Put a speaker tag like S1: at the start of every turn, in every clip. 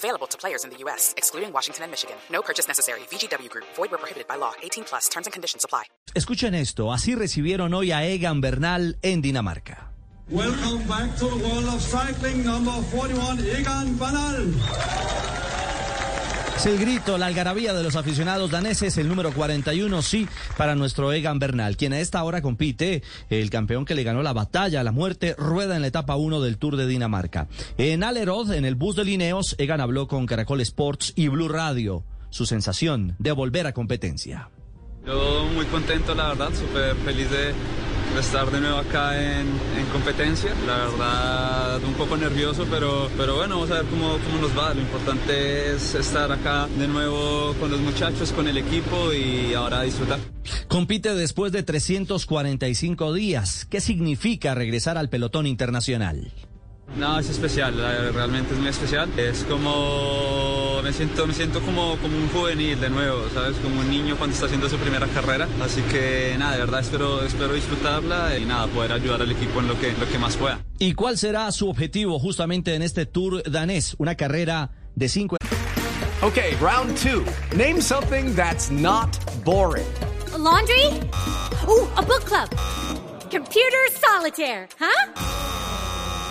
S1: Available to players in the U.S., excluding Washington and Michigan. No purchase necessary. VGW Group. Void where prohibited by law. 18 plus. Terms and conditions apply.
S2: Escuchen esto. Así recibieron hoy a Egan Bernal en Dinamarca.
S3: Welcome back to the world of cycling, number 41, Egan Bernal.
S2: Es el grito, la algarabía de los aficionados daneses, el número 41, sí, para nuestro Egan Bernal, quien a esta hora compite, el campeón que le ganó la batalla a la muerte, rueda en la etapa 1 del Tour de Dinamarca. En Alerod, en el bus de Lineos, Egan habló con Caracol Sports y Blue Radio. Su sensación de volver a competencia.
S4: Yo muy contento, la verdad, súper feliz de, de estar de nuevo acá en, en, competencia. La verdad, un poco nervioso, pero, pero bueno, vamos a ver cómo, cómo nos va. Lo importante es estar acá de nuevo con los muchachos, con el equipo y ahora disfrutar.
S2: Compite después de 345 días. ¿Qué significa regresar al pelotón internacional?
S4: No, es especial, realmente es muy especial. Es como, me siento, me siento como, como un juvenil de nuevo, ¿sabes? Como un niño cuando está haciendo su primera carrera. Así que nada, de verdad espero, espero disfrutarla y nada, poder ayudar al equipo en lo que, lo que más pueda.
S2: ¿Y cuál será su objetivo justamente en este Tour danés? Una carrera de cinco...
S5: Ok, round two. Name something that's not boring.
S6: A laundry? Ooh, a book club. Computer solitaire, huh?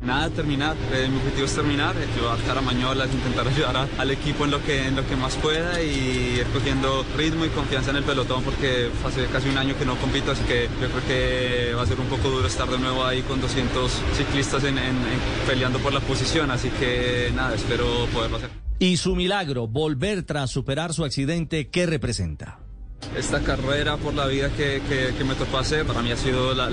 S4: Nada, terminar. Eh, mi objetivo es terminar, ayudar a Caramañola, intentar ayudar al equipo en lo, que, en lo que más pueda y ir cogiendo ritmo y confianza en el pelotón porque hace casi un año que no compito, así que yo creo que va a ser un poco duro estar de nuevo ahí con 200 ciclistas en peleando por la posición, así que nada, espero poderlo hacer.
S2: Y su milagro, volver tras superar su accidente, ¿qué representa?
S4: Esta carrera por la vida que, que, me tocó hacer, para mí ha sido la,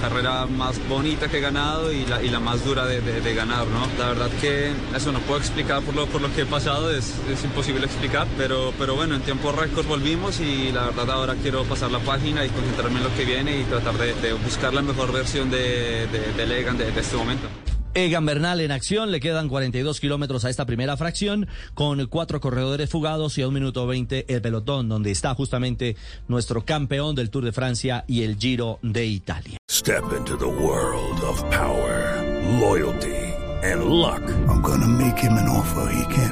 S4: carrera más bonita que he ganado y la, y la más dura de, ganar, ¿no? La verdad que eso no puedo explicar por lo, por lo que he pasado, es, es imposible explicar, pero, pero bueno, en tiempo récord volvimos y la verdad ahora quiero pasar la página y concentrarme en lo que viene y tratar de, buscar la mejor versión de, de, de Legan de este momento.
S2: Egan Bernal en acción, le quedan 42 kilómetros a esta primera fracción, con cuatro corredores fugados y a un minuto 20 el pelotón, donde está justamente nuestro campeón del Tour de Francia y el Giro de Italia.
S7: Step into the world of power, loyalty and luck.
S8: I'm gonna make him an offer he can't